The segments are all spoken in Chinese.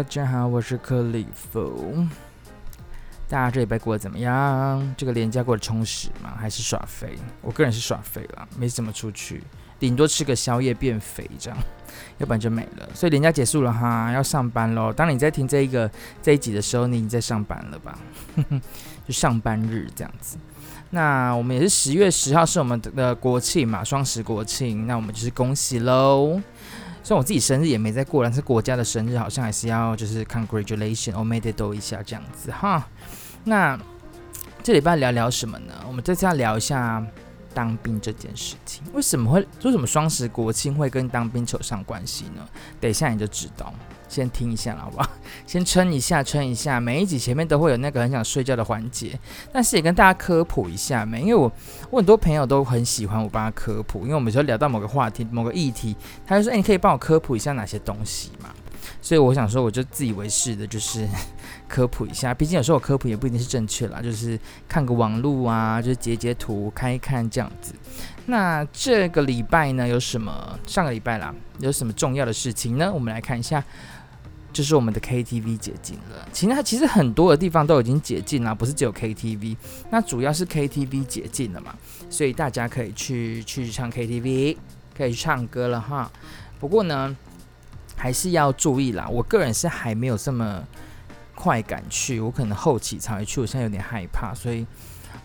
大家好，我是克里夫。大家这礼拜过得怎么样？这个连假过得充实吗？还是耍肥？我个人是耍肥了，没怎么出去，顶多吃个宵夜变肥这样，要不然就没了。所以连假结束了哈，要上班喽。当你在听这一个这一集的时候，你已经在上班了吧？就上班日这样子。那我们也是十月十号是我们的国庆嘛，双十国庆，那我们就是恭喜喽。虽然我自己生日也没在过，但是国家的生日好像还是要就是 congratulation 我 made it 一下这样子哈。那这礼拜聊聊什么呢？我们这次要聊一下当兵这件事情。为什么会为什么双十国庆会跟当兵扯上关系呢？等一下你就知道。先听一下好不好？先撑一下，撑一下。每一集前面都会有那个很想睡觉的环节，但是也跟大家科普一下没？因为我我很多朋友都很喜欢我帮他科普，因为我们说聊到某个话题、某个议题，他就说：“哎、你可以帮我科普一下哪些东西嘛？”所以我想说，我就自以为是的，就是 科普一下。毕竟有时候我科普也不一定是正确啦，就是看个网路啊，就是截截图看一看这样子。那这个礼拜呢，有什么？上个礼拜啦，有什么重要的事情呢？我们来看一下。就是我们的 KTV 解禁了，其实其实很多的地方都已经解禁了，不是只有 KTV。那主要是 KTV 解禁了嘛，所以大家可以去去唱 KTV，可以去唱歌了哈。不过呢，还是要注意啦。我个人是还没有这么快敢去，我可能后期才会去。我现在有点害怕，所以。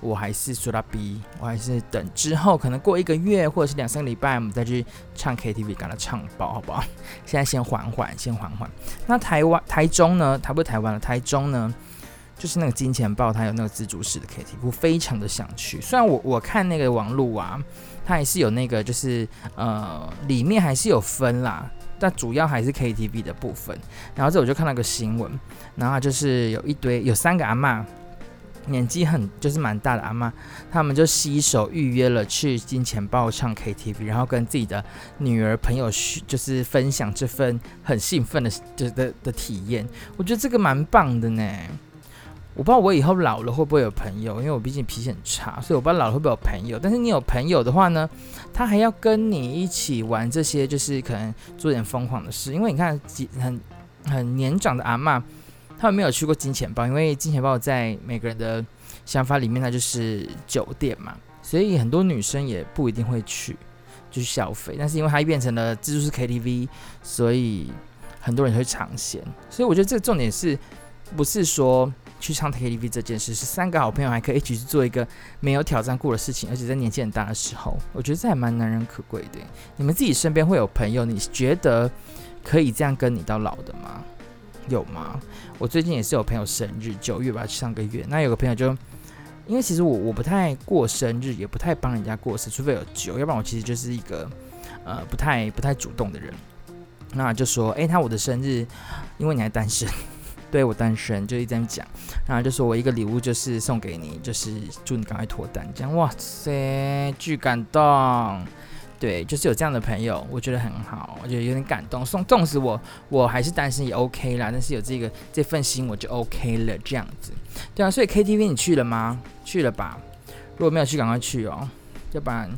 我还是说到 B，我还是等之后可能过一个月或者是两三个礼拜，我们再去唱 KTV，给它唱爆，好不好？现在先缓缓，先缓缓。那台湾、台中呢？台不是台湾了，台中呢？就是那个金钱豹，它有那个自助式的 KTV，我非常的想去。虽然我我看那个网路啊，它还是有那个，就是呃，里面还是有分啦，但主要还是 KTV 的部分。然后这我就看到个新闻，然后就是有一堆有三个阿嬷。年纪很就是蛮大的阿嬷，他们就携手预约了去金钱豹唱 KTV，然后跟自己的女儿朋友就是分享这份很兴奋的的的的体验。我觉得这个蛮棒的呢。我不知道我以后老了会不会有朋友，因为我毕竟脾气很差，所以我不知道老了会不会有朋友。但是你有朋友的话呢，他还要跟你一起玩这些，就是可能做点疯狂的事。因为你看几，很很年长的阿嬷。他们没有去过金钱豹，因为金钱豹在每个人的想法里面，它就是酒店嘛，所以很多女生也不一定会去，就是消费。但是因为它变成了自助式 KTV，所以很多人会尝鲜。所以我觉得这个重点是不是说去唱 KTV 这件事，是三个好朋友还可以一起去做一个没有挑战过的事情，而且在年纪很大的时候，我觉得这还蛮难能可贵的。你们自己身边会有朋友，你觉得可以这样跟你到老的吗？有吗？我最近也是有朋友生日，九月吧，上个月。那有个朋友就，因为其实我我不太过生日，也不太帮人家过生，除非有酒，要不然我其实就是一个呃不太不太主动的人。那就说，诶、欸，他我的生日，因为你还单身，对我单身，就一直这样讲。然后就说我一个礼物就是送给你，就是祝你赶快脱单，这样。哇塞，巨感动。对，就是有这样的朋友，我觉得很好，我觉得有点感动。送，纵使我我还是单身也 OK 啦，但是有这个这份心我就 OK 了，这样子。对啊，所以 KTV 你去了吗？去了吧？如果没有去，赶快去哦，要不然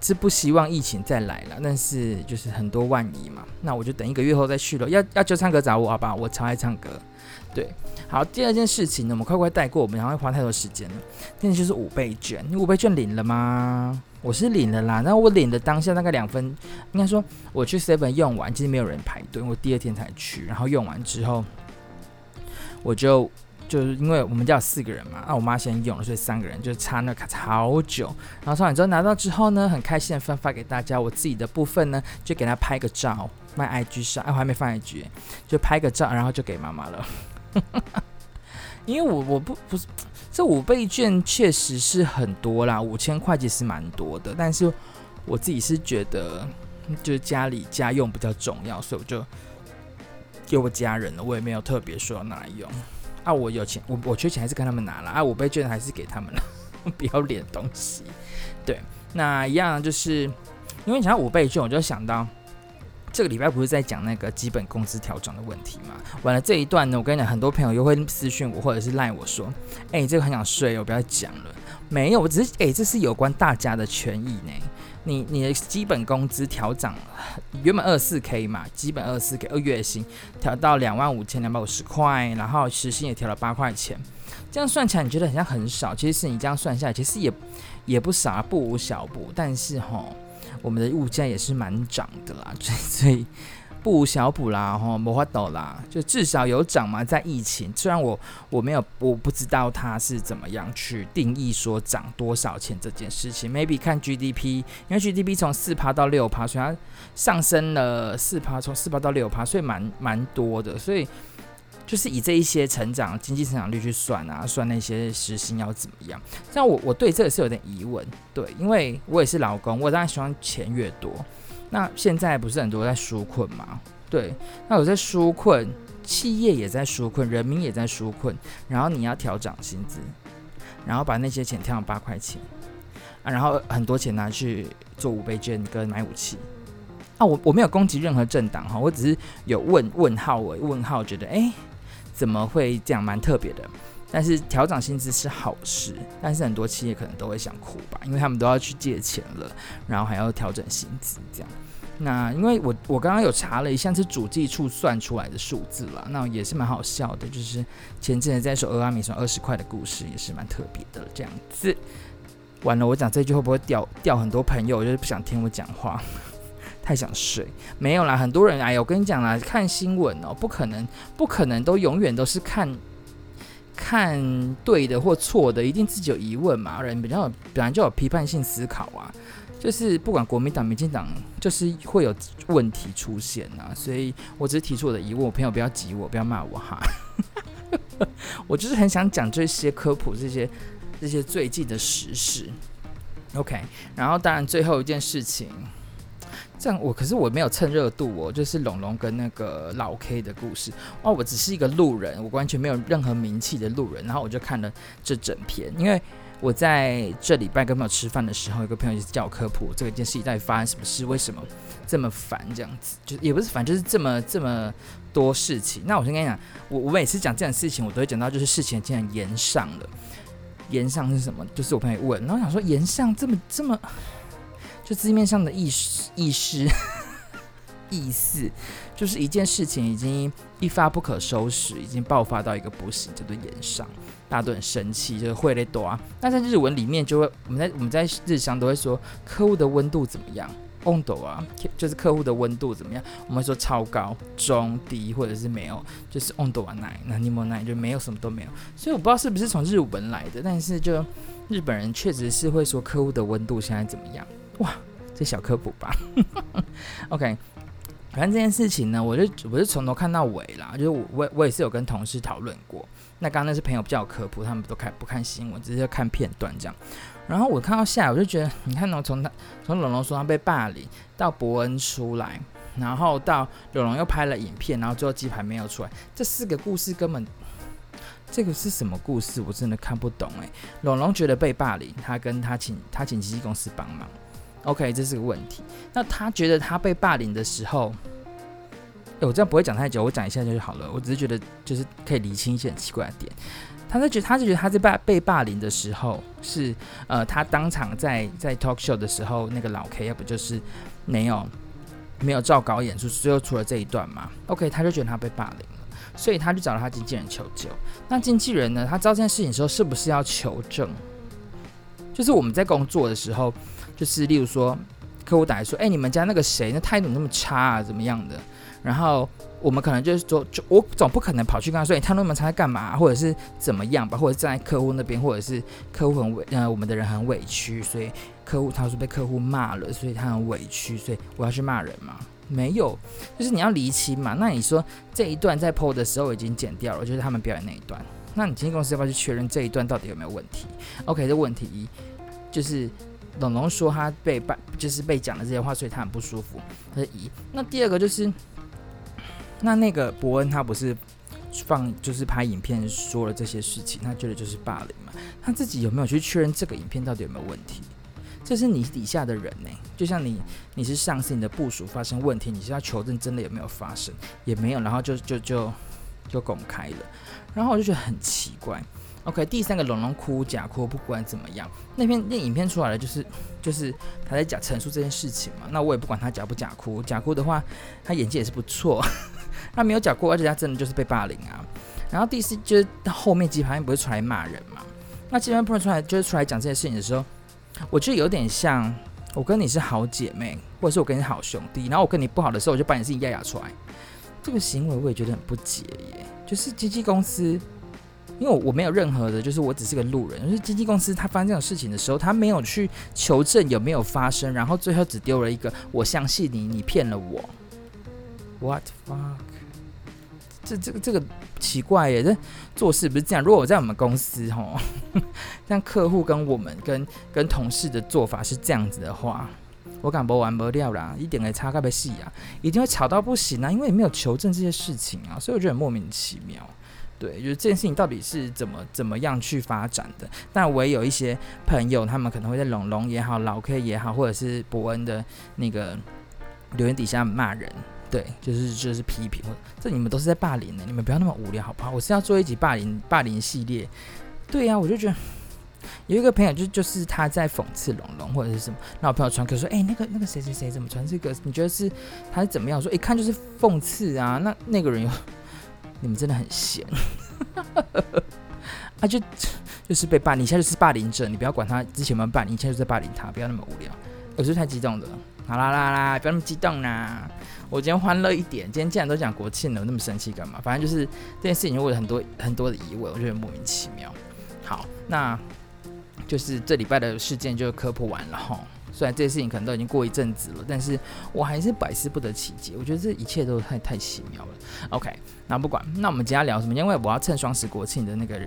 是不希望疫情再来了。但是就是很多万一嘛，那我就等一个月后再去了。要要就唱歌找我好不好？我超爱唱歌。对，好，第二件事情呢，我们快快带过，我们然后会花太多时间了。第二件就是五倍券，你五倍券领了吗？我是领了啦，然后我领的当下大概两分，应该说我去 Seven 用完，其实没有人排队，我第二天才去，然后用完之后，我就就是因为我们家有四个人嘛，那我妈先用了，所以三个人就插那卡好久，然后插完之后拿到之后呢，很开心的分发给大家，我自己的部分呢就给他拍个照，卖 IG 上，哎，我还没放 IG，就拍个照，然后就给妈妈了。因为我我不不是这五倍券确实是很多啦，五千块其实蛮多的，但是我自己是觉得就是家里家用比较重要，所以我就给我家人了，我也没有特别说要拿来用啊。我有钱，我我缺钱还是跟他们拿了啊，五倍券还是给他们了，不要脸东西。对，那一样就是因为讲到五倍券，我就想到。这个礼拜不是在讲那个基本工资调整的问题吗？完了这一段呢，我跟你讲，很多朋友又会私讯我，或者是赖我说：“哎，这个很想睡，我不要讲了。”没有，我只是哎，这是有关大家的权益呢。你你的基本工资调涨，原本二四 K 嘛，基本二四 K，二月薪调到两万五千两百五十块，然后时薪也调了八块钱，这样算起来你觉得好像很少，其实是你这样算下来，其实也也不少，不无小补。但是吼，我们的物价也是蛮涨的啦，所以。不无小补啦，吼，没法度啦，就至少有涨嘛。在疫情，虽然我我没有，我不知道它是怎么样去定义说涨多少钱这件事情。Maybe 看 GDP，因为 GDP 从四趴到六趴，所以它上升了四趴，从四趴到六趴，所以蛮蛮多的。所以就是以这一些成长经济成长率去算啊，算那些时薪要怎么样。像我我对这个是有点疑问，对，因为我也是老公，我当然希望钱越多。那现在不是很多在纾困吗？对，那我在纾困，企业也在纾困，人民也在纾困，然后你要调涨薪资，然后把那些钱调到八块钱啊，然后很多钱拿去做五倍券跟买武器啊。我我没有攻击任何政党哈，我只是有问问号，我问号觉得哎，怎么会这样，蛮特别的。但是调整薪资是好事，但是很多企业可能都会想哭吧，因为他们都要去借钱了，然后还要调整薪资这样。那因为我我刚刚有查了一下，是主计处算出来的数字了，那也是蛮好笑的，就是前阵子在说俄阿米算二十块的故事，也是蛮特别的这样子。完了，我讲这句会不会掉掉很多朋友？就是不想听我讲话，太想睡。没有啦，很多人哎，我跟你讲啦，看新闻哦，不可能不可能都永远都是看。看对的或错的，一定自己有疑问嘛？人比较本来就有批判性思考啊，就是不管国民党、民进党，就是会有问题出现啊。所以我只是提出我的疑问，我朋友不要急我，不要骂我哈。我就是很想讲这些科普，这些这些最近的时事。OK，然后当然最后一件事情。这样我可是我没有蹭热度哦，就是龙龙跟那个老 K 的故事哦，我只是一个路人，我完全没有任何名气的路人，然后我就看了这整篇，因为我在这礼拜跟朋友吃饭的时候，有个朋友就叫我科普这个件事情到底发生什么事，为什么这么烦这样子，就也不是烦，就是这么这么多事情。那我先跟你讲，我我每次讲这样的事情，我都会讲到就是事情竟然延上了，延上是什么？就是我朋友问，然后想说延上这么这么。就字面上的意思，意思，意思，就是一件事情已经一发不可收拾，已经爆发到一个不行，叫做炎上，大家都很生气，就是会累多啊。那在日文里面就会，我们在我们在日常都会说客户的温度怎么样，温度啊，就是客户的温度怎么样，我们会说超高、中、低或者是没有，就是温度啊奶，那尼莫奶就没有什么都没有。所以我不知道是不是从日文来的，但是就日本人确实是会说客户的温度现在怎么样。哇，这小科普吧，OK。反正这件事情呢，我就我是从头看到尾啦，就是我我我也是有跟同事讨论过。那刚刚那是朋友比较有科普，他们都看不看新闻，只是看片段这样。然后我看到下来，我就觉得，你看呢，从他从龙龙说他被霸凌，到伯恩出来，然后到龙龙又拍了影片，然后最后鸡排没有出来，这四个故事根本，这个是什么故事？我真的看不懂哎。龙龙觉得被霸凌，他跟他请他请经纪公司帮忙。OK，这是个问题。那他觉得他被霸凌的时候，欸、我这样不会讲太久，我讲一下就好了。我只是觉得就是可以理清一些很奇怪的点。他在觉得，他就觉得他在霸被霸凌的时候是呃，他当场在在 talk show 的时候，那个老 K 要不就是没有没有照稿演出，最后出了这一段嘛。OK，他就觉得他被霸凌了，所以他就找了他经纪人求救。那经纪人呢，他知道这件事情的时候，是不是要求证？就是我们在工作的时候。就是例如说，客户打来说，哎、你们家那个谁，那态度那么差啊，怎么样的？然后我们可能就是说，就我总不可能跑去跟他说，哎、欸，态度那么差在干嘛？或者是怎么样吧？或者在客户那边，或者是客户很委，呃，我们的人很委屈，所以客户他说被客户骂了，所以他很委屈，所以我要去骂人吗？没有，就是你要离奇嘛。那你说这一段在 PO 的时候已经剪掉了，就是他们表演那一段，那你经纪公司要不要去确认这一段到底有没有问题？OK，这问题一就是。龙龙说他被霸，就是被讲的这些话，所以他很不舒服。他是一，那第二个就是，那那个伯恩他不是放就是拍影片说了这些事情，他觉得就是霸凌嘛？他自己有没有去确认这个影片到底有没有问题？这是你底下的人呢、就像你你是上司，你的部署发生问题，你是要求证真的有没有发生，也没有，然后就就就就公开了，然后我就觉得很奇怪。OK，第三个龙龙哭假哭，不管怎么样，那篇那影片出来了，就是就是他在讲陈述这件事情嘛。那我也不管他假不假哭，假哭的话，他演技也是不错。他没有假哭，而且他真的就是被霸凌啊。然后第四就是到后面鸡排不是出来骂人嘛？那鸡排妹不能出来就是出来讲这些事情的时候，我觉得有点像我跟你是好姐妹，或者是我跟你好兄弟，然后我跟你不好的时候，我就把你事情压压出来。这个行为我也觉得很不解耶，就是经纪公司。因为我我没有任何的，就是我只是个路人。就是经纪公司他发生这种事情的时候，他没有去求证有没有发生，然后最后只丢了一个“我相信你，你骗了我”。What fuck？这这个这个奇怪耶！这做事不是这样。如果我在我们公司吼，像客户跟我们跟跟同事的做法是这样子的话，我敢不完不掉啦，一点也差个别戏啊，一定会吵到不行啊，因为没有求证这些事情啊，所以我觉得莫名其妙。对，就是这件事情到底是怎么怎么样去发展的？但我也有一些朋友，他们可能会在龙龙也好、老 K 也好，或者是伯恩的那个留言底下骂人，对，就是就是批评，这你们都是在霸凌呢，你们不要那么无聊好不好？我是要做一集霸凌霸凌系列，对呀、我就觉得有一个朋友就就是他在讽刺龙龙或者是什么，那我朋友传给说，哎，那个那个谁谁谁怎么传这个？你觉得是他是怎么样？说一看就是讽刺啊，那那个人有。你们真的很闲，啊就就是被霸凌，你现在就是霸凌者，你不要管他之前有没有霸凌，你现在就在霸凌他，不要那么无聊。我是太激动了，好啦啦啦，不要那么激动啦。我今天欢乐一点，今天既然都讲国庆了，我那么生气干嘛？反正就是这件事情，我有很多很多的疑问，我觉得莫名其妙。好，那就是这礼拜的事件就科普完了哈。虽然这些事情可能都已经过一阵子了，但是我还是百思不得其解。我觉得这一切都太太奇妙了。OK，那不管，那我们今天聊什么？因为我要趁双十国庆的那个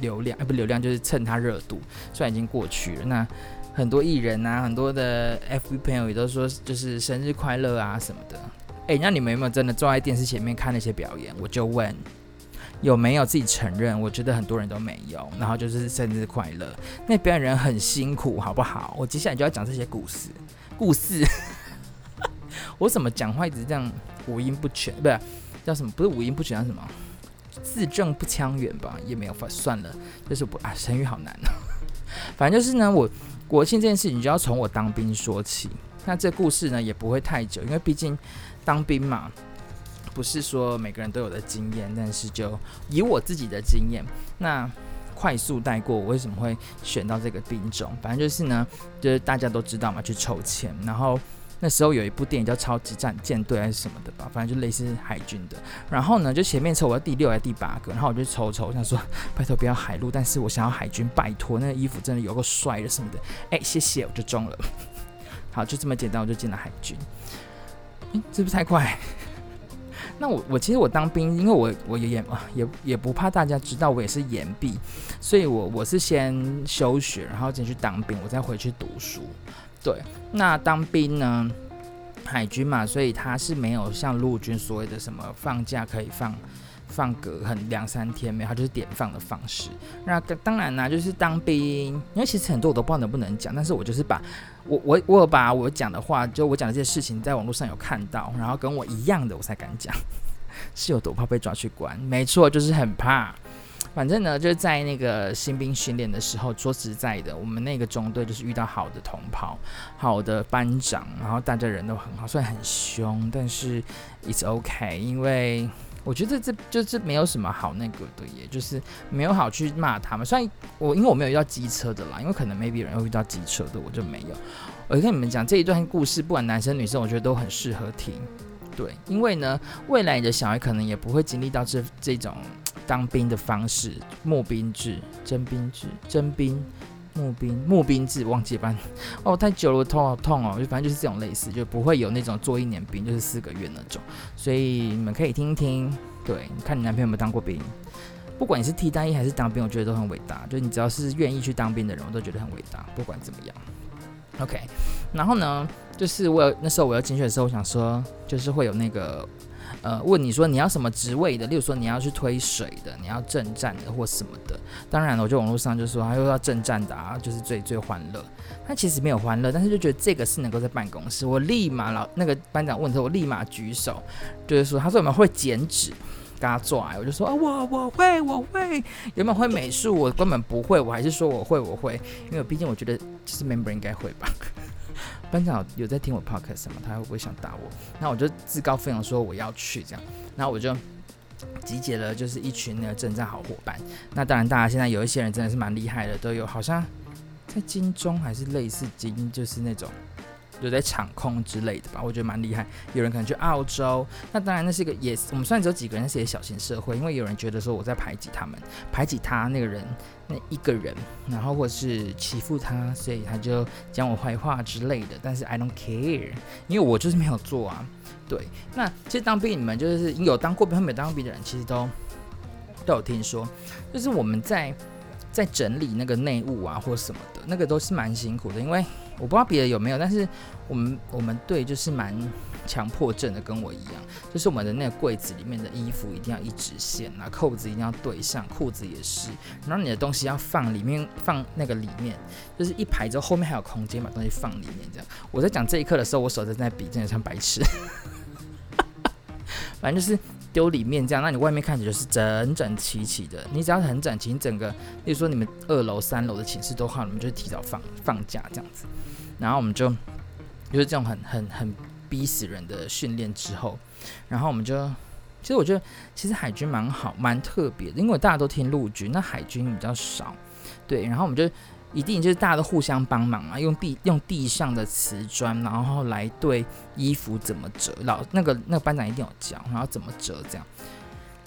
流量，哎，不，流量就是趁它热度。虽然已经过去了，那很多艺人啊，很多的 FB 朋友也都说，就是生日快乐啊什么的。哎，那你们有没有真的坐在电视前面看那些表演？我就问。有没有自己承认？我觉得很多人都没有。然后就是生日快乐，那表演人很辛苦，好不好？我接下来就要讲这些故事。故事，我怎么讲话一直这样五音不全？不是叫什么？不是五音不全，叫什么？字正不腔圆吧？也没有法，算了，就是不啊，成语好难哦。反正就是呢，我国庆这件事情就要从我当兵说起。那这故事呢也不会太久，因为毕竟当兵嘛。不是说每个人都有的经验，但是就以我自己的经验，那快速带过。我为什么会选到这个兵种？反正就是呢，就是大家都知道嘛，去抽签。然后那时候有一部电影叫《超级战舰队》还是什么的吧，反正就类似海军的。然后呢，就前面抽我要第六还是第八个，然后我就抽抽，我想说拜托不要海陆，但是我想要海军，拜托那个衣服真的有够帅的什么的。哎，谢谢，我就中了。好，就这么简单，我就进了海军。嗯，是不是太快？那我我其实我当兵，因为我我也也也也不怕大家知道我也是延毕，所以我我是先休学，然后进去当兵，我再回去读书。对，那当兵呢，海军嘛，所以他是没有像陆军所谓的什么放假可以放。放个很两三天没有，它就是点放的方式。那当然啦，就是当兵，因为其实很多我都不知道能不能讲，但是我就是把我我我有把我讲的话，就我讲的这些事情，在网络上有看到，然后跟我一样的，我才敢讲，是有多怕被抓去关？没错，就是很怕。反正呢，就是在那个新兵训练的时候，说实在的，我们那个中队就是遇到好的同袍、好的班长，然后大家人都很好，虽然很凶，但是 it's OK，因为。我觉得这就是没有什么好那个的，也就是没有好去骂他们。虽然我因为我没有遇到机车的啦，因为可能 maybe 有人会遇到机车的，我就没有。我跟你们讲这一段故事，不管男生女生，我觉得都很适合听。对，因为呢，未来你的小孩可能也不会经历到这这种当兵的方式，募兵制、征兵制、征兵。募兵募兵制忘记班哦，太久了，我头好痛哦。就反正就是这种类似，就不会有那种做一年兵就是四个月那种。所以你们可以听听，对，你看你男朋友有没有当过兵？不管你是替代役还是当兵，我觉得都很伟大。就你只要是愿意去当兵的人，我都觉得很伟大。不管怎么样，OK。然后呢，就是我有那时候我要进去的时候，我想说，就是会有那个。呃，问你说你要什么职位的？例如说你要去推水的，你要正战的或什么的。当然了，我就网络上就说他又要正战的啊，就是最最欢乐。他其实没有欢乐，但是就觉得这个是能够在办公室。我立马老那个班长问他，我立马举手，就是说他说我们会剪纸，跟他做爱，我就说啊，我我会我会，有没有会美术？我根本不会，我还是说我会我会，因为毕竟我觉得就是 member 应该会吧。班长有在听我 podcast 吗？他会不会想打我？那我就自告奋勇说我要去这样，那我就集结了就是一群那个征战好伙伴。那当然，大家现在有一些人真的是蛮厉害的，都有好像在金钟还是类似金，就是那种。就在场控之类的吧，我觉得蛮厉害。有人可能去澳洲，那当然那是一个也我们虽然只有几个人，是一个小型社会。因为有人觉得说我在排挤他们，排挤他那个人那一个人，然后或是欺负他，所以他就讲我坏话之类的。但是 I don't care，因为我就是没有做啊。对，那其实当兵你们就是有当过兵和没当兵的人，其实都都有听说，就是我们在在整理那个内务啊或什么的，那个都是蛮辛苦的，因为。我不知道别的有没有，但是我们我们队就是蛮强迫症的，跟我一样，就是我们的那个柜子里面的衣服一定要一直线啊，扣子一定要对上，裤子也是，然后你的东西要放里面，放那个里面，就是一排之后后面还有空间把东西放里面这样。我在讲这一刻的时候，我手在在比，真的像白痴，反正就是丢里面这样，那你外面看起来就是整整齐齐的，你只要很整齐，整个，例如说你们二楼、三楼的寝室都好，你们就提早放放假这样子。然后我们就就是这种很很很逼死人的训练之后，然后我们就其实我觉得其实海军蛮好蛮特别的，因为大家都听陆军，那海军比较少，对。然后我们就一定就是大家都互相帮忙啊，用地用地上的瓷砖，然后来对衣服怎么折，老那个那个班长一定有教，然后怎么折，这样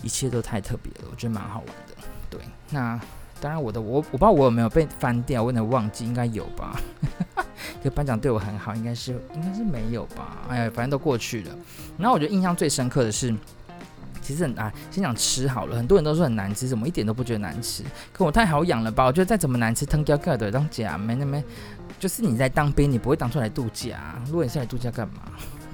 一切都太特别了，我觉得蛮好玩的。对，那当然我的我我不知道我有没有被翻掉，我有点忘记，应该有吧。这个班长对我很好，应该是应该是没有吧？哎呀，反正都过去了。然后我觉得印象最深刻的是，其实很啊，先讲吃好了。很多人都说很难吃，怎么一点都不觉得难吃？可我太好养了吧？我觉得再怎么难吃，汤胶盖的当假没那么，就是你在当兵，你不会当出来度假。如果你是来度假干嘛？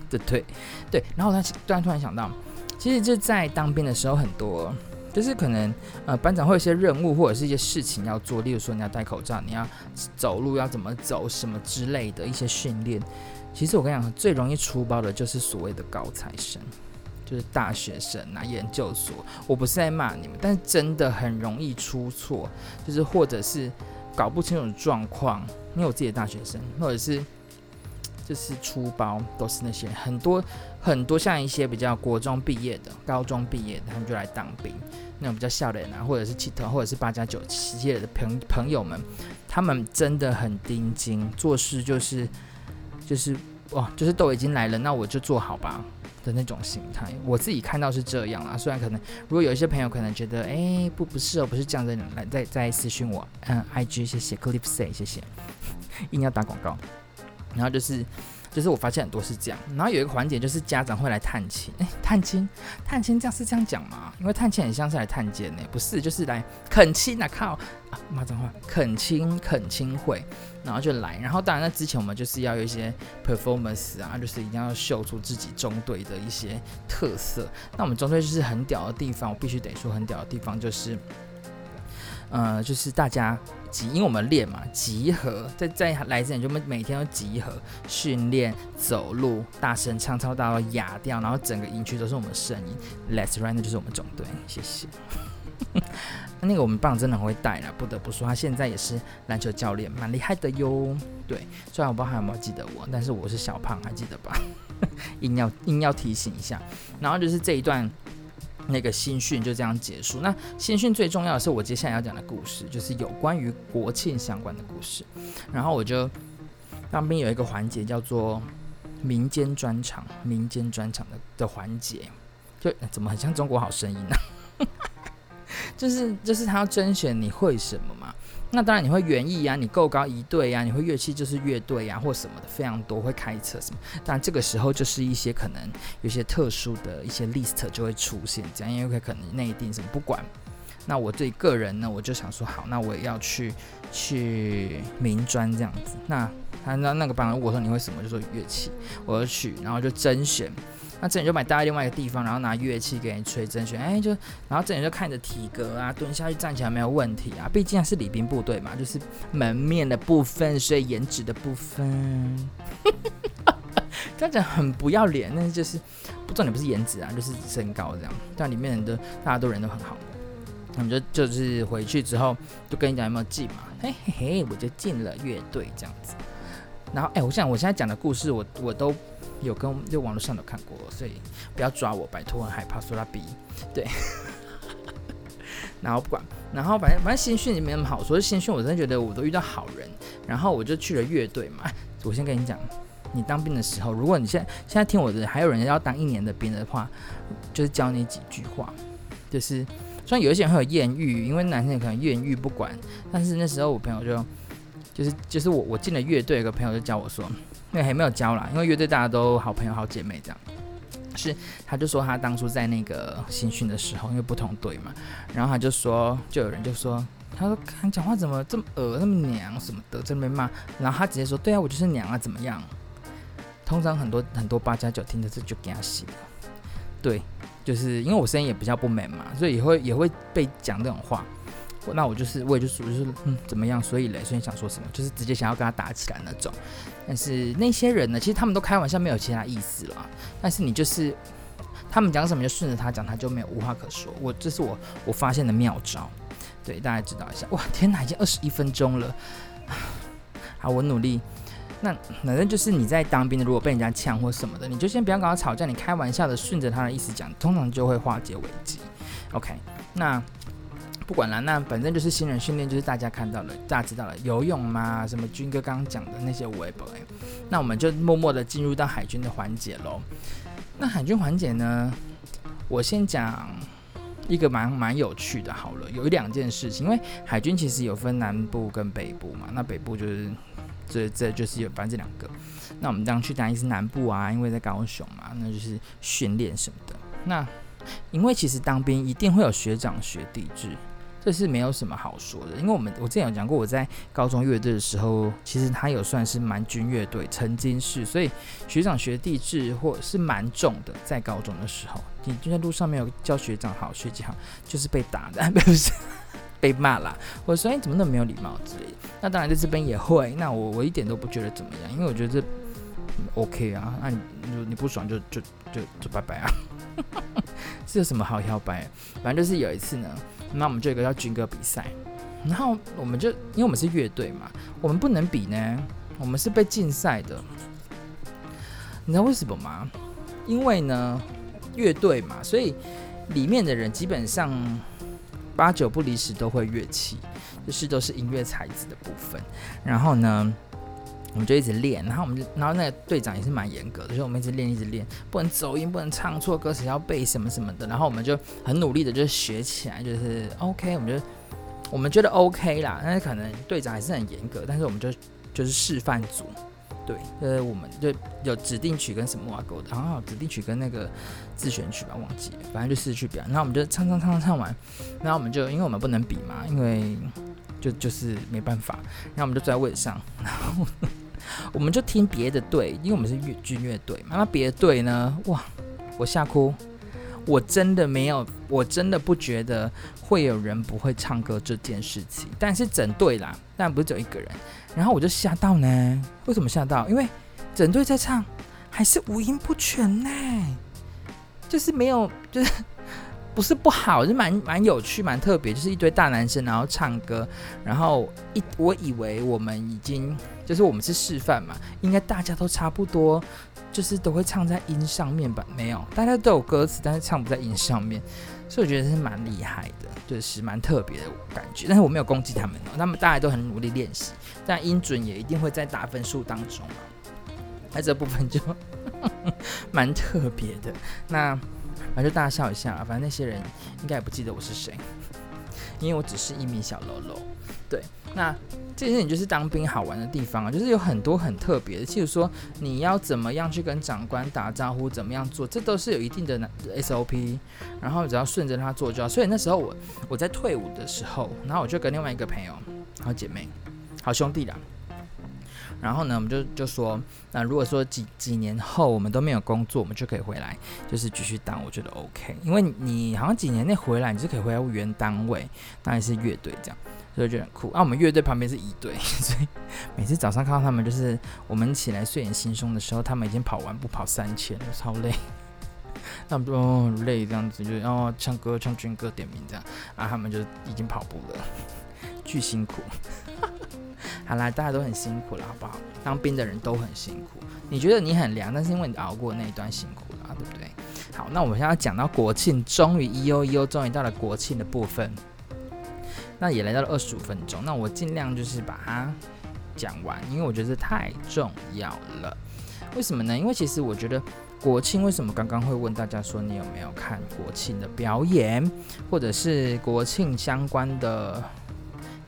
对对对。然后他突然突然想到，其实就在当兵的时候，很多。就是可能，呃，班长会有一些任务或者是一些事情要做，例如说你要戴口罩，你要走路要怎么走，什么之类的一些训练。其实我跟你讲，最容易出包的就是所谓的高材生，就是大学生啊，研究所。我不是在骂你们，但是真的很容易出错，就是或者是搞不清楚状况。因为我自己的大学生，或者是。就是出包都是那些很多很多像一些比较国中毕业的、高中毕业的，他们就来当兵。那种比较笑脸啊，或者是七头，或者是八加九企业的朋朋友们，他们真的很盯紧，做事就是就是哇，就是都已经来了，那我就做好吧的那种心态。我自己看到是这样啊，虽然可能如果有一些朋友可能觉得，哎、不不是哦，不是这样的，来再再私讯我，嗯，IG 谢谢，Clip Say 谢谢，硬要打广告。然后就是，就是我发现很多是这样。然后有一个环节就是家长会来探亲，哎，探亲，探亲这样是这样讲吗？因为探亲很像是来探监呢，不是，就是来恳亲啊！靠，啊，骂脏话，恳亲恳亲会，然后就来。然后当然，那之前我们就是要有一些 performance 啊，就是一定要秀出自己中队的一些特色。那我们中队就是很屌的地方，我必须得说很屌的地方就是。呃，就是大家集，因为我们练嘛，集合在在来之前就们每天都集合训练走路，大声唱唱到哑掉，然后整个营区都是我们的声音。Let's run，那就是我们总队，谢谢。那个我们棒真的很会带了，不得不说，他现在也是篮球教练，蛮厉害的哟。对，虽然我不知道还有没有记得我，但是我是小胖，还记得吧？硬要硬要提醒一下。然后就是这一段。那个新训就这样结束。那新训最重要的是我接下来要讲的故事，就是有关于国庆相关的故事。然后我就当兵有一个环节叫做民间专场，民间专场的的环节，就怎么很像中国好声音呢？就是就是他要甄选你会什么嘛。那当然你会园艺呀，你够高一队呀，你会乐器就是乐队呀或什么的非常多，会开车什么。但这个时候就是一些可能有些特殊的一些 list 就会出现，这样因为可能内定什么不管。那我对个人呢，我就想说好，那我也要去去民专这样子。那他那那个班长问我说你会什么，就说乐器，我就去，然后就甄选。那这里就买搭在另外一个地方，然后拿乐器给你吹甄选，哎，就然后这里就看着体格啊，蹲下去站起来没有问题啊，毕竟还是礼宾部队嘛，就是门面的部分，所以颜值的部分，这样讲很不要脸，那就是不重点不是颜值啊，就是身高这样。但里面人都大家都人都很好，我们就就是回去之后就跟你讲有没有进嘛，嘿嘿嘿，我就进了乐队这样子。然后哎、我想我现在讲的故事我我都有跟就网络上都看过，所以不要抓我，拜托，很害怕说他逼对。然后不管，然后反正反正新训也没那么好说，新训我真的觉得我都遇到好人，然后我就去了乐队嘛。我先跟你讲，你当兵的时候，如果你现现在听我的，还有人要当一年的兵的话，就是教你几句话，就是虽然有一些人会有艳遇，因为男生也可能艳遇不管，但是那时候我朋友就就是就是我我进了乐队，有个朋友就教我说，那还没有交啦，因为乐队大家都好朋友好姐妹这样。是，他就说他当初在那个新训的时候，因为不同队嘛，然后他就说，就有人就说，他说看讲话怎么这么恶，那么娘什么的，在那边骂，然后他直接说，对啊，我就是娘啊，怎么样？通常很多很多八加九听着这就给他洗了，对，就是因为我声音也比较不美嘛，所以也会也会被讲这种话。那我就是，我也就属于就是，嗯，怎么样？所以嘞，所以想说什么？就是直接想要跟他打起来那种。但是那些人呢，其实他们都开玩笑，没有其他意思了。但是你就是，他们讲什么就顺着他讲，他就没有无话可说。我这是我我发现的妙招，对大家知道一下。哇，天哪，已经二十一分钟了。好，我努力。那反正就是你在当兵的，如果被人家呛或什么的，你就先不要跟他吵架，你开玩笑的顺着他的意思讲，通常就会化解危机。OK，那。不管了，那反正就是新人训练，就是大家看到了，大家知道了游泳嘛，什么军哥刚刚讲的那些微博，那我们就默默的进入到海军的环节喽。那海军环节呢，我先讲一个蛮蛮有趣的，好了，有一两件事情，因为海军其实有分南部跟北部嘛，那北部就是这这就是有反正这两个，那我们当去当然是南部啊，因为在高雄嘛，那就是训练什么的。那因为其实当兵一定会有学长学弟制。这是没有什么好说的，因为我们我之前有讲过，我在高中乐队的时候，其实他有算是蛮军乐队，曾经是，所以学长学弟制或是蛮重的，在高中的时候，你就在路上没有叫学长好，学姐好，就是被打的，不是被骂啦，我说你怎么那么没有礼貌之类的。那当然在这边也会，那我我一点都不觉得怎么样，因为我觉得这 OK 啊，那你你不爽就就就就拜拜啊，这有什么好摇摆？反正就是有一次呢。那我们就有个叫军歌比赛，然后我们就因为我们是乐队嘛，我们不能比呢，我们是被禁赛的。你知道为什么吗？因为呢，乐队嘛，所以里面的人基本上八九不离十都会乐器，就是都是音乐才子的部分。然后呢，我们就一直练，然后我们就，然后那个队长也是蛮严格的，所以我们一直练，一直练，不能走音，不能唱错歌词，要背什么什么的。然后我们就很努力的就学起来，就是 OK，我们就我们觉得 OK 啦。但是可能队长还是很严格，但是我们就就是示范组，对，呃，我们就有指定曲跟什么挂钩的，好像指定曲跟那个自选曲吧，忘记了，反正就是去表演。然后我们就唱唱唱唱完，然后我们就因为我们不能比嘛，因为就就是没办法，然后我们就坐在位置上，然后。我们就听别的队，因为我们是乐军乐队嘛。那别的队呢？哇，我吓哭！我真的没有，我真的不觉得会有人不会唱歌这件事情。但是整队啦，但不是只有一个人。然后我就吓到呢。为什么吓到？因为整队在唱，还是五音不全呢。就是没有，就是。不是不好，是蛮蛮有趣、蛮特别，就是一堆大男生然后唱歌，然后一我以为我们已经就是我们是示范嘛，应该大家都差不多，就是都会唱在音上面吧？没有，大家都有歌词，但是唱不在音上面，所以我觉得是蛮厉害的，就是蛮特别的感觉。但是我没有攻击他们哦，他们大家都很努力练习，但音准也一定会在打分数当中。那这部分就 蛮特别的。那。反正大家笑一下，反正那些人应该也不记得我是谁，因为我只是一名小喽啰。对，那这件事情就是当兵好玩的地方啊，就是有很多很特别的，譬如说你要怎么样去跟长官打招呼，怎么样做，这都是有一定的 SOP，然后只要顺着他做就好。所以那时候我我在退伍的时候，然后我就跟另外一个朋友、好姐妹、好兄弟啦。然后呢，我们就就说，那如果说几几年后我们都没有工作，我们就可以回来，就是继续当，我觉得 OK。因为你好像几年内回来，你就可以回到原单位，当然是乐队这样，所以就很酷。啊，我们乐队旁边是仪队，所以每次早上看到他们，就是我们起来睡眼惺忪的时候，他们已经跑完步跑三千，超累。他们就哦累这样子，就哦唱歌唱军歌点名这样啊，他们就已经跑步了，巨辛苦。好啦，大家都很辛苦了，好不好？当兵的人都很辛苦。你觉得你很凉，但是因为你熬过那一段辛苦了，对不对？好，那我们现在讲到国庆，终于一悠一悠，终于到了国庆的部分。那也来到了二十五分钟，那我尽量就是把它讲完，因为我觉得太重要了。为什么呢？因为其实我觉得国庆为什么刚刚会问大家说你有没有看国庆的表演，或者是国庆相关的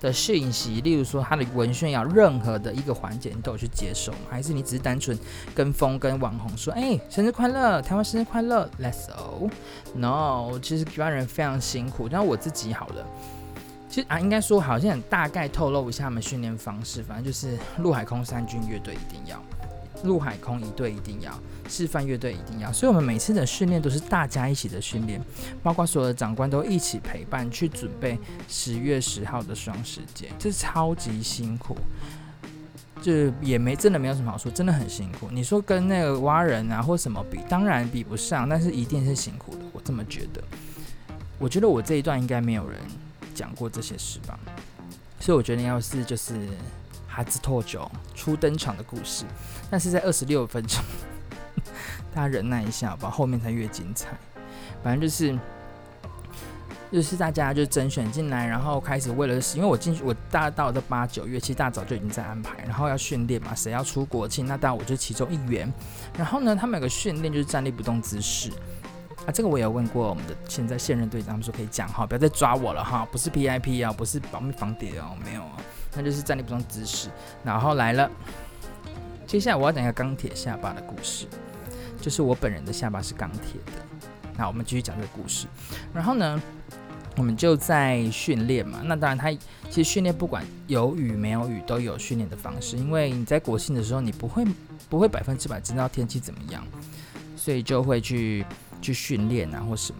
的讯息，例如说他的文宣要任何的一个环节你都有去接受吗？还是你只是单纯跟风跟网红说，哎、生日快乐，台湾生日快乐，Let's go。No，其实台湾人非常辛苦，但我自己好了。其实啊，应该说好像大概透露一下他们训练方式，反正就是陆海空三军乐队一定要，陆海空一队一定要，示范乐队一定要，所以我们每次的训练都是大家一起的训练，包括所有的长官都一起陪伴去准备十月十号的双十节，这超级辛苦，就也没真的没有什么好说，真的很辛苦。你说跟那个蛙人啊或什么比，当然比不上，但是一定是辛苦的，我这么觉得。我觉得我这一段应该没有人。讲过这些事吧，所以我觉得要是就是哈兹托酒初登场的故事，但是在二十六分钟，大家忍耐一下吧，后面才越精彩。反正就是就是大家就甄选进来，然后开始为了，因为我进去我大到了八九月，其实大早就已经在安排，然后要训练嘛，谁要出国庆，那当然我就其中一员。然后呢，他们有个训练就是站立不动姿势。啊，这个我也有问过我们的现在现任队长，他们说可以讲哈，不要再抓我了哈，不是 PIP 啊，不是保密防谍哦，没有啊，那就是站立不动姿势。然后来了，接下来我要讲一个钢铁下巴的故事，就是我本人的下巴是钢铁的。那我们继续讲这个故事。然后呢，我们就在训练嘛，那当然他其实训练不管有雨没有雨都有训练的方式，因为你在国庆的时候你不会不会百分之百知道天气怎么样，所以就会去。去训练啊，或什么，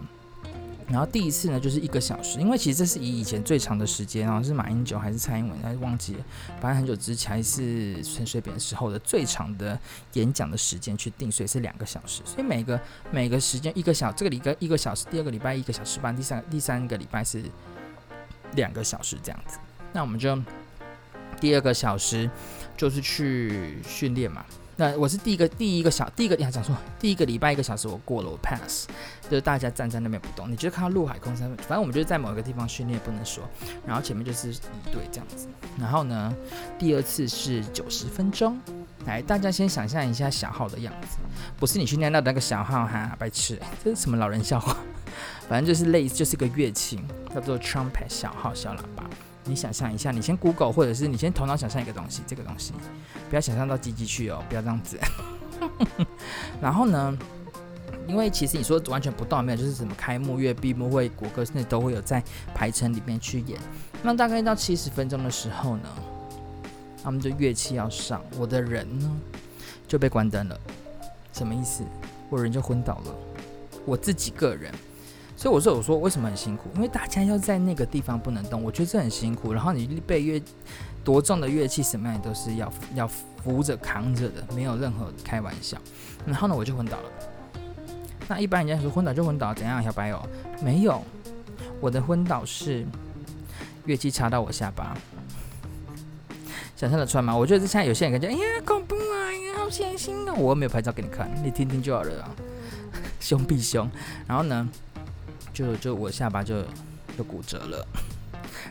然后第一次呢，就是一个小时，因为其实这是以以前最长的时间，然后是马英九还是蔡英文，还是忘记了，反正很久之前还是陈水扁时候的最长的演讲的时间去定，所以是两个小时，所以每个每个时间一个小，这个礼拜一个小时，第二个礼拜一个小时半，第三第三个礼拜是两个小时这样子，那我们就第二个小时就是去训练嘛。那我是第一个第一个小第一个你还讲说第一个礼拜一个小时我过了我 pass，就是大家站在那边不动，你就看到陆海空三，反正我们就是在某一个地方训练，不能说。然后前面就是一队这样子。然后呢，第二次是九十分钟，来大家先想象一下小号的样子，不是你训练到的那个小号哈，白痴，这是什么老人笑话？反正就是类似就是个乐器，叫做 trumpet 小号小喇叭。你想象一下，你先 Google，或者是你先头脑想象一个东西，这个东西不要想象到机器去哦，不要这样子。然后呢，因为其实你说完全不动没有，就是什么开幕乐、闭幕会、国歌，那都会有在排程里面去演。那大概到七十分钟的时候呢，他们的乐器要上，我的人呢就被关灯了。什么意思？我人就昏倒了，我自己个人。所以我说，我说为什么很辛苦？因为大家要在那个地方不能动，我觉得这很辛苦。然后你背乐多重的乐器，什么样都是要要扶着扛着的，没有任何开玩笑。然后呢，我就昏倒了。那一般人家说昏倒就昏倒，怎样？小白哦，没有，我的昏倒是乐器插到我下巴，想象得出来吗？我觉得现在有些人感觉，哎呀，恐怖啊，哎呀，好血腥啊！我没有拍照给你看，你听听就好了啊，凶必凶。然后呢？就就我下巴就就骨折了，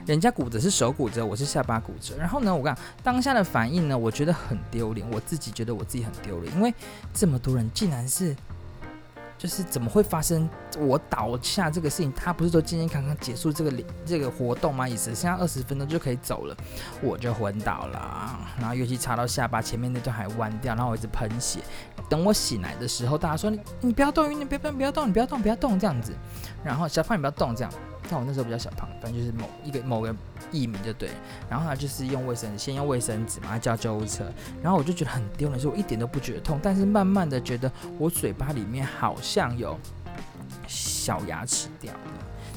人家骨折是手骨折，我是下巴骨折。然后呢，我讲当下的反应呢，我觉得很丢脸，我自己觉得我自己很丢脸，因为这么多人竟然是。就是怎么会发生我倒下这个事情？他不是说健健康康结束这个这个活动吗？意思剩下二十分钟就可以走了，我就昏倒了，然后乐器插到下巴前面那段还弯掉，然后我一直喷血。等我醒来的时候，大家说你你不要动，你不要不要动，你不要动不要动这样子。然后小胖你不要动这样。但我那时候比较小胖，反正就是某一个某个艺名就对。然后他就是用卫生，先用卫生纸嘛，叫救护车。然后我就觉得很丢人，所以我一点都不觉得痛，但是慢慢的觉得我嘴巴里面好像有小牙齿掉了，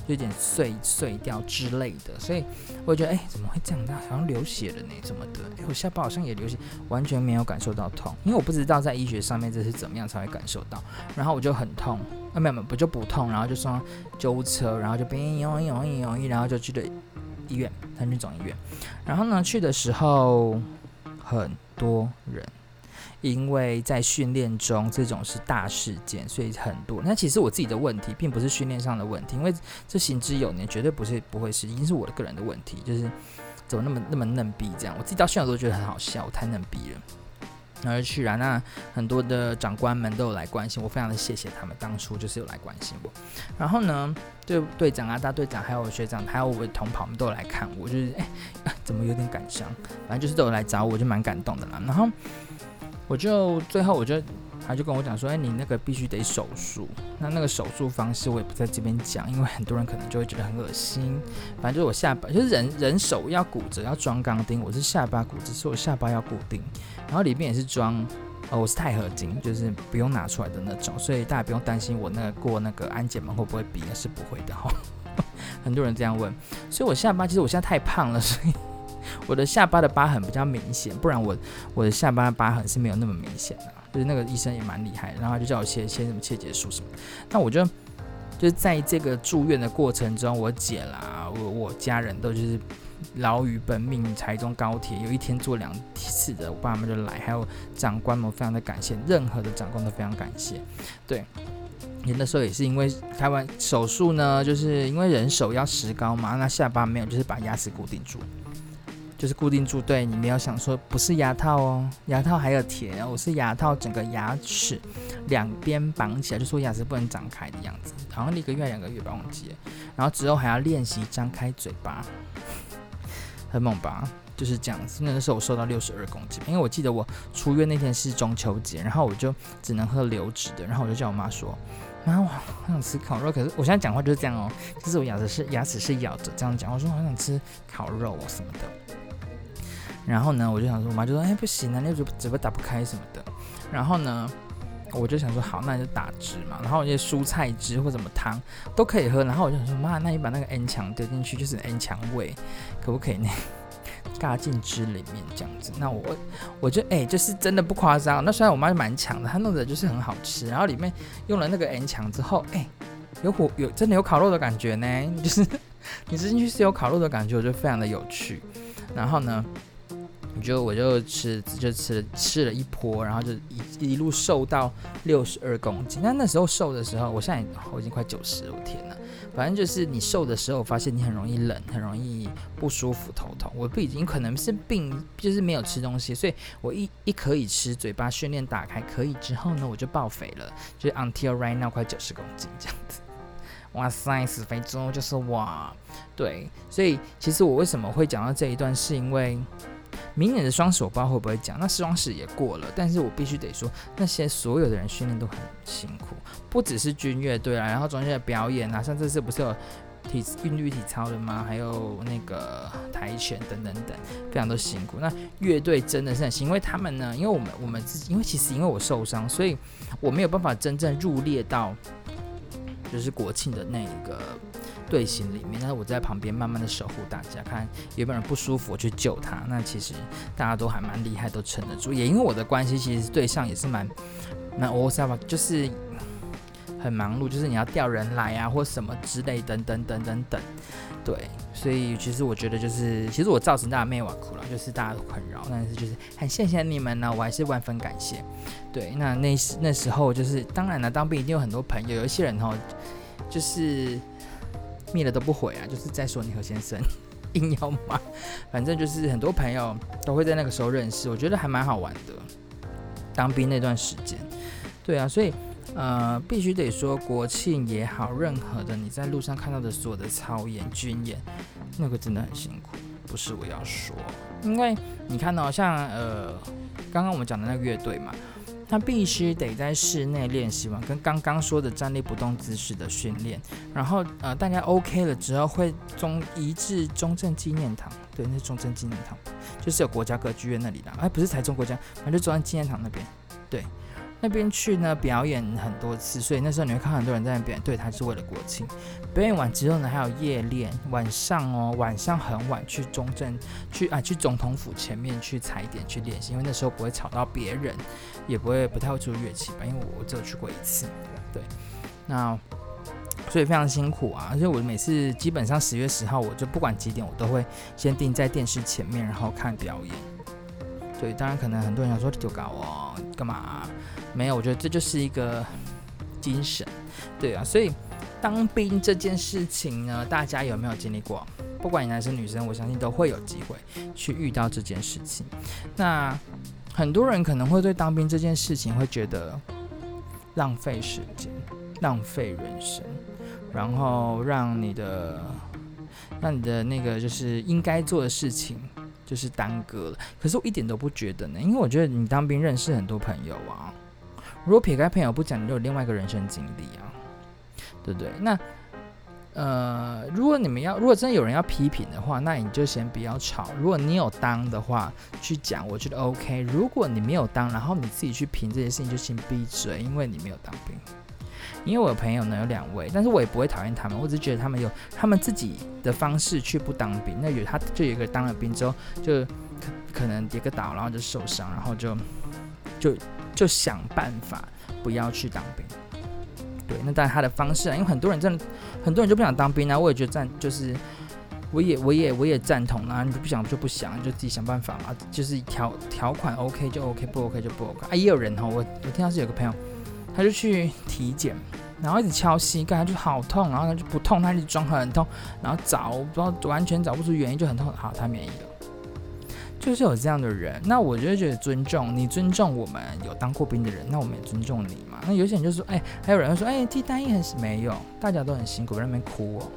就有点碎碎掉之类的。所以我觉得，哎、怎么会这样？好像流血了呢，怎么的？哎、我下巴好像也流血，完全没有感受到痛，因为我不知道在医学上面这是怎么样才会感受到。然后我就很痛。啊没有没有不就不痛，然后就送救护车，然后就边用一用一用，然后就去了医院，他去总医院。然后呢，去的时候很多人。因为在训练中，这种是大事件，所以很多。那其实我自己的问题，并不是训练上的问题，因为这行之有年，绝对不是不会是，已经是我的个人的问题，就是怎么那么那么嫩逼这样。我自己到现在都觉得很好笑，我太嫩逼了。然后去啊，那很多的长官们都有来关心我，非常的谢谢他们当初就是有来关心我。然后呢，队队长啊、大队长，还有学长，还有我的同袍们都有来看我，就是哎、怎么有点感伤？反正就是都有来找我，就蛮感动的啦。然后。我就最后，我就他就跟我讲说，哎，你那个必须得手术。那那个手术方式我也不在这边讲，因为很多人可能就会觉得很恶心。反正就是我下巴，就是人人手要骨折要装钢钉，我是下巴骨折，是我下巴要固定，然后里面也是装，呃，我是钛合金，就是不用拿出来的那种，所以大家不用担心我那个过那个安检门会不会比，是不会的哈。很多人这样问，所以我下巴其实我现在太胖了，所以。我的下巴的疤痕比较明显，不然我我的下巴的疤痕是没有那么明显的。就是那个医生也蛮厉害，然后他就叫我切切什么切结术什么。那我就就在这个住院的过程中，我姐啦，我我家人都就是劳于本命，台中高铁有一天坐两次的，我爸妈就来，还有长官们非常的感谢，任何的长官都非常感谢。对，你那时候也是因为开完手术呢，就是因为人手要石膏嘛，那下巴没有，就是把牙齿固定住。就是固定住，对，你没有想说不是牙套哦，牙套还有铁，我是牙套，整个牙齿两边绑起来，就说牙齿不能张开的样子，好像一个月两个月吧，忘记了。然后之后还要练习张开嘴巴，很猛吧？就是这样子。那个时候我瘦到六十二公斤，因为我记得我出院那天是中秋节，然后我就只能喝流质的，然后我就叫我妈说，妈，我好想吃烤肉，可是我现在讲话就是这样哦，就是我牙齿是牙齿是咬着这样讲，我说我好想吃烤肉哦什么的。然后呢，我就想说，我妈就说，哎，不行啊，那嘴嘴巴打不开什么的。然后呢，我就想说，好，那就打汁嘛。然后那些蔬菜汁或什么汤都可以喝。然后我就想说，妈，那你把那个 N 强丢进去，就是 N 强味，可不可以呢？尬进汁里面这样子。那我我就哎，就是真的不夸张。那虽然我妈蛮强的，她弄的就是很好吃。然后里面用了那个 N 强之后，哎，有火有真的有烤肉的感觉呢。就是 你吃进去是有烤肉的感觉，我觉得非常的有趣。然后呢，你就我就吃就吃了吃了一波，然后就一一路瘦到六十二公斤。那那时候瘦的时候，我现在我已经快九十了，我天呐，反正就是你瘦的时候，我发现你很容易冷，很容易不舒服、头痛。我不已经可能是病，就是没有吃东西，所以我一一可以吃，嘴巴训练打开可以之后呢，我就爆肥了，就是 until right now 快九十公斤这样子。哇塞，死肥猪就是哇，对，所以其实我为什么会讲到这一段，是因为。明年的双十我不知道会不会讲，那双十也过了，但是我必须得说，那些所有的人训练都很辛苦，不只是军乐队啊，然后中间的表演啊，像这次不是有体韵律体操的吗？还有那个跆拳等等等，非常的辛苦。那乐队真的是很辛苦，因为他们呢，因为我们我们自己，因为其实因为我受伤，所以我没有办法真正入列到，就是国庆的那个。队形里面，但是我在旁边慢慢的守护大家，看有没有人不舒服，我去救他。那其实大家都还蛮厉害，都撑得住。也因为我的关系，其实对象也是蛮蛮我知道吧，就是很忙碌，就是你要调人来啊，或什么之类等等等等等。对，所以其实我觉得就是，其实我造成大家没有哭了，就是大家的困扰，但是就是很谢谢你们呢，我还是万分感谢。对，那那那时候就是，当然了，当兵一定有很多朋友，有一些人哦，就是。灭了都不回啊，就是在说你何先生硬要骂，反正就是很多朋友都会在那个时候认识，我觉得还蛮好玩的。当兵那段时间，对啊，所以呃，必须得说国庆也好，任何的你在路上看到的所有的操演、军演，那个真的很辛苦，不是我要说，因为你看到像呃，刚刚我们讲的那个乐队嘛。他必须得在室内练习完，跟刚刚说的站立不动姿势的训练，然后呃，大家 OK 了之后会中移至中正纪念堂，对，那是中正纪念堂，就是有国家歌剧院那里的，哎，不是台中国家，反正就中正纪念堂那边，对。那边去呢，表演很多次，所以那时候你会看很多人在那边。对，他是为了国庆表演完之后呢，还有夜练，晚上哦，晚上很晚去中正去啊，去总统府前面去踩点去练习，因为那时候不会吵到别人，也不会不太会出乐器吧，因为我只有去过一次，对。那所以非常辛苦啊！而且我每次基本上十月十号，我就不管几点，我都会先定在电视前面，然后看表演。对，当然可能很多人想说丢搞哦，干嘛？没有，我觉得这就是一个精神。对啊，所以当兵这件事情呢，大家有没有经历过？不管你男生女生，我相信都会有机会去遇到这件事情。那很多人可能会对当兵这件事情会觉得浪费时间、浪费人生，然后让你的、让你的那个就是应该做的事情就是耽搁了。可是我一点都不觉得呢，因为我觉得你当兵认识很多朋友啊。如果撇开朋友不讲，你就有另外一个人生经历啊，对不对？那。呃，如果你们要，如果真的有人要批评的话，那你就先不要吵。如果你有当的话，去讲，我觉得 OK。如果你没有当，然后你自己去评这些事情，就先闭嘴，因为你没有当兵。因为我有朋友呢，有两位，但是我也不会讨厌他们，我只是觉得他们有他们自己的方式去不当兵。那有他就有一个当了兵之后，就可可能跌个倒，然后就受伤，然后就就就想办法不要去当兵。对，那当然他的方式啊，因为很多人真的，很多人就不想当兵啊。我也觉得赞，就是我也我也我也赞同啊。你不想就不想，就自己想办法嘛。就是条条款 OK 就 OK，不 OK 就不 OK 啊。也有人哈，我我听到是有个朋友，他就去体检，然后一直敲膝盖，他就好痛，然后他就不痛，他一直装很痛，然后找不知道完全找不出原因，就很痛。好，他免疫了。就是有这样的人，那我就觉得尊重你，尊重我们有当过兵的人，那我们也尊重你嘛。那有些人就说，哎，还有人会说，哎，替代役很没有，大家都很辛苦，在那边哭哦。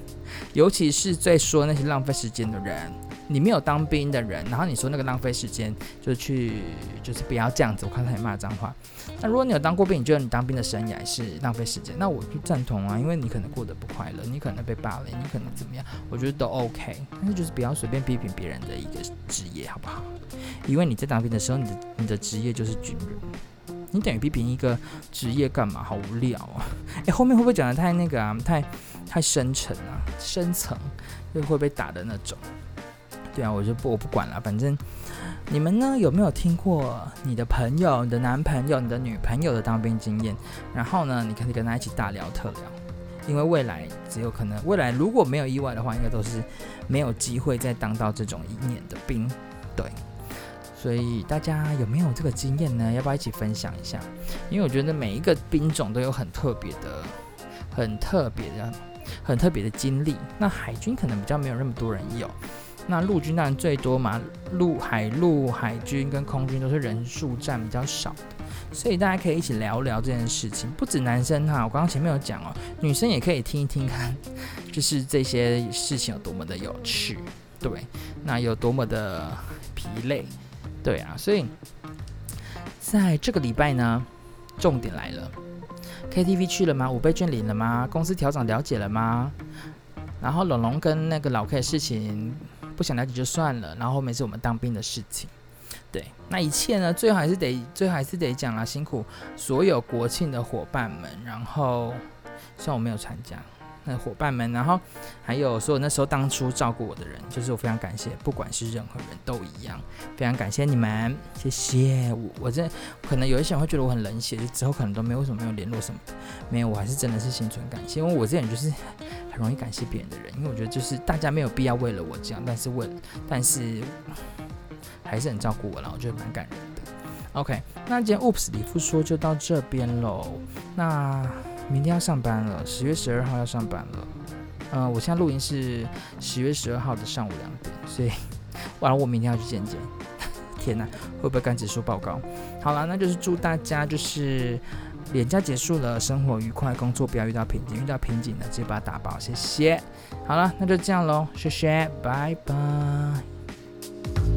尤其是在说那些浪费时间的人。你没有当兵的人，然后你说那个浪费时间，就去，就是不要这样子。我看他也骂脏话。那如果你有当过兵，你觉得你当兵的生涯是浪费时间，那我就赞同啊，因为你可能过得不快乐，你可能被霸凌，你可能怎么样，我觉得都 OK。但是就是不要随便批评别人的一个职业，好不好？因为你在当兵的时候，你的你的职业就是军人，你等于批评一个职业干嘛？好无聊啊！诶，后面会不会讲得太那个啊？太太深沉啊？深层又会被打的那种？对啊，我就不我不管了，反正你们呢有没有听过你的朋友、你的男朋友、你的女朋友的当兵经验？然后呢，你可以跟他一起大聊特聊，因为未来只有可能，未来如果没有意外的话，应该都是没有机会再当到这种一年的兵。对，所以大家有没有这个经验呢？要不要一起分享一下？因为我觉得每一个兵种都有很特别的、很特别的、很特别的经历。那海军可能比较没有那么多人有。那陆军当然最多嘛，陆海陆海军跟空军都是人数占比较少的，所以大家可以一起聊聊这件事情。不止男生哈，我刚刚前面有讲哦，女生也可以听一听看，就是这些事情有多么的有趣，对，那有多么的疲累，对啊，所以在这个礼拜呢，重点来了，KTV 去了吗？五倍券领了吗？公司调整了解了吗？然后龙龙跟那个老 K 的事情。不想了解就算了，然后后面是我们当兵的事情，对，那一切呢，最后还是得，最后还是得讲啦，辛苦所有国庆的伙伴们，然后虽然我没有参加，那伙伴们，然后还有所有那时候当初照顾我的人，就是我非常感谢，不管是任何人都一样，非常感谢你们，谢谢我，我这可能有一些人会觉得我很冷血，就之后可能都没有什么没有联络什么的，没有，我还是真的是心存感谢，因为我这人就是。很容易感谢别人的人，因为我觉得就是大家没有必要为了我这样，但是为，但是还是很照顾我了，我觉得蛮感人的。OK，那今天 Oops 里夫说就到这边喽。那明天要上班了，十月十二号要上班了。嗯、呃，我现在录音是十月十二号的上午两点，所以完了我明天要去见见。天哪，会不会干指数报告？好了，那就是祝大家就是。脸颊结束了生活愉快工作不要遇到瓶颈遇到瓶颈呢直接把它打爆谢谢。好了那就这样喽谢谢拜拜。